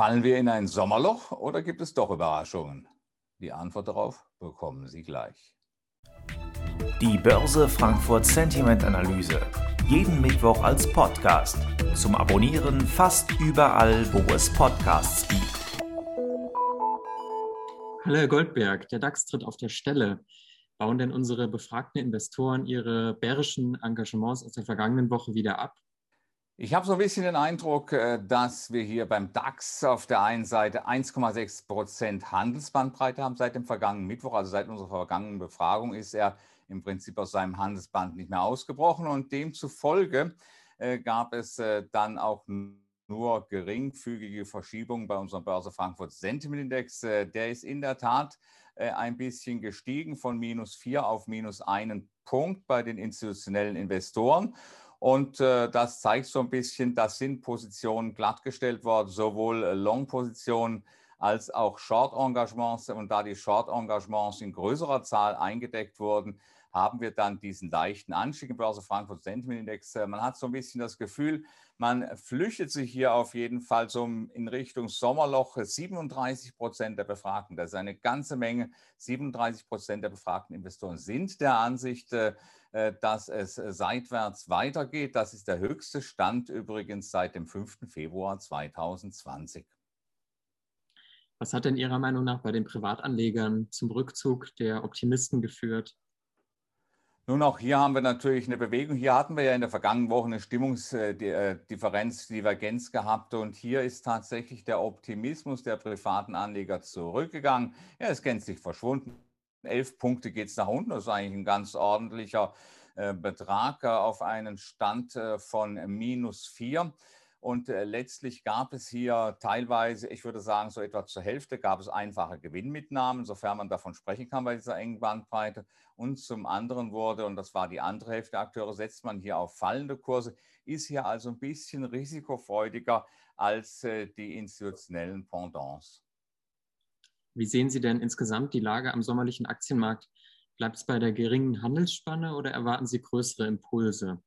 Fallen wir in ein Sommerloch oder gibt es doch Überraschungen? Die Antwort darauf bekommen Sie gleich. Die Börse Frankfurt Sentiment Analyse. Jeden Mittwoch als Podcast. Zum Abonnieren fast überall, wo es Podcasts gibt. Hallo Herr Goldberg, der DAX tritt auf der Stelle. Bauen denn unsere befragten Investoren ihre bärischen Engagements aus der vergangenen Woche wieder ab? Ich habe so ein bisschen den Eindruck, äh, dass wir hier beim DAX auf der einen Seite 1,6 Prozent Handelsbandbreite haben seit dem vergangenen Mittwoch. Also seit unserer vergangenen Befragung ist er im Prinzip aus seinem Handelsband nicht mehr ausgebrochen und demzufolge äh, gab es äh, dann auch nur geringfügige Verschiebungen bei unserem Börse Frankfurt Sentiment Index. Der ist in der Tat ein bisschen gestiegen von minus 4 auf minus einen Punkt bei den institutionellen Investoren. Und äh, das zeigt so ein bisschen, dass sind Positionen glattgestellt worden, sowohl äh, Long-Positionen als auch Short-Engagements. Und da die Short-Engagements in größerer Zahl eingedeckt wurden, haben wir dann diesen leichten Anstieg im Börse Frankfurt Sentiment Index. Äh, man hat so ein bisschen das Gefühl, man flüchtet sich hier auf jeden Fall so in Richtung Sommerloch. 37 Prozent der Befragten, das ist eine ganze Menge, 37 Prozent der befragten Investoren sind der Ansicht, äh, äh, dass es seitwärts weitergeht. Das ist der höchste Stand übrigens seit dem 5. Februar 2020. Was hat denn Ihrer Meinung nach bei den Privatanlegern zum Rückzug der Optimisten geführt? Nun, auch hier haben wir natürlich eine Bewegung. Hier hatten wir ja in der vergangenen Woche eine Stimmungsdifferenz, Divergenz gehabt. Und hier ist tatsächlich der Optimismus der privaten Anleger zurückgegangen. Er ist gänzlich verschwunden. Elf Punkte geht es nach unten. Das ist eigentlich ein ganz ordentlicher äh, Betrag äh, auf einen Stand äh, von minus vier. Und äh, letztlich gab es hier teilweise, ich würde sagen, so etwa zur Hälfte gab es einfache Gewinnmitnahmen, sofern man davon sprechen kann bei dieser engen Bandbreite. Und zum anderen wurde, und das war die andere Hälfte der Akteure, setzt man hier auf fallende Kurse, ist hier also ein bisschen risikofreudiger als äh, die institutionellen Pendants. Wie sehen Sie denn insgesamt die Lage am sommerlichen Aktienmarkt? Bleibt es bei der geringen Handelsspanne oder erwarten Sie größere Impulse?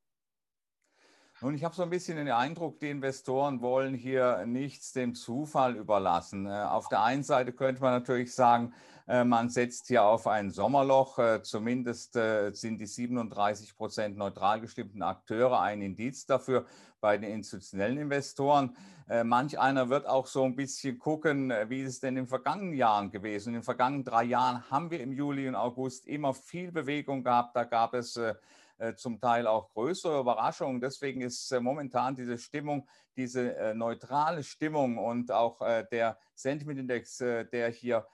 Nun, ich habe so ein bisschen den Eindruck, die Investoren wollen hier nichts dem Zufall überlassen. Äh, auf der einen Seite könnte man natürlich sagen, man setzt hier auf ein Sommerloch. Äh, zumindest sind die 37 Prozent neutral gestimmten Akteure ein Indiz dafür bei den institutionellen Investoren. Manch einer wird auch so ein bisschen gucken, wie ist es denn in den vergangenen Jahren gewesen. In den vergangenen drei Jahren haben wir im Juli und August immer viel Bewegung gehabt. Da gab es äh, zum Teil auch größere Überraschungen. Deswegen ist äh, momentan diese Stimmung, diese äh, neutrale Stimmung und auch der Sentiment-Index, der hier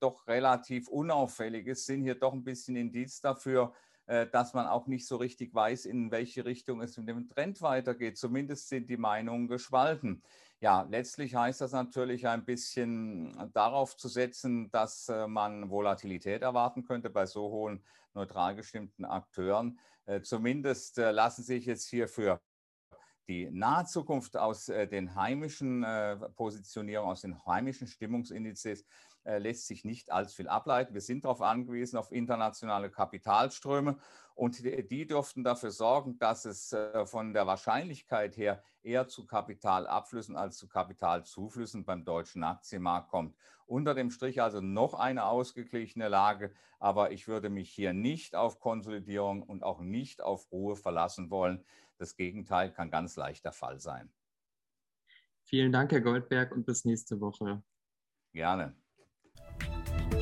doch relativ unauffällig ist, sind hier doch ein bisschen Indiz dafür, dass man auch nicht so richtig weiß, in welche Richtung es mit dem Trend weitergeht. Zumindest sind die Meinungen gespalten. Ja, letztlich heißt das natürlich ein bisschen darauf zu setzen, dass man Volatilität erwarten könnte bei so hohen neutral gestimmten Akteuren. Äh, zumindest äh, lassen sich jetzt hier für die nahe Zukunft aus äh, den heimischen Positionierungen, aus den heimischen Stimmungsindizes lässt sich nicht allzu viel ableiten. Wir sind darauf angewiesen, auf internationale Kapitalströme und die dürften dafür sorgen, dass es von der Wahrscheinlichkeit her eher zu Kapitalabflüssen als zu Kapitalzuflüssen beim deutschen Aktienmarkt kommt. Unter dem Strich also noch eine ausgeglichene Lage, aber ich würde mich hier nicht auf Konsolidierung und auch nicht auf Ruhe verlassen wollen. Das Gegenteil kann ganz leicht der Fall sein. Vielen Dank, Herr Goldberg, und bis nächste Woche. Gerne.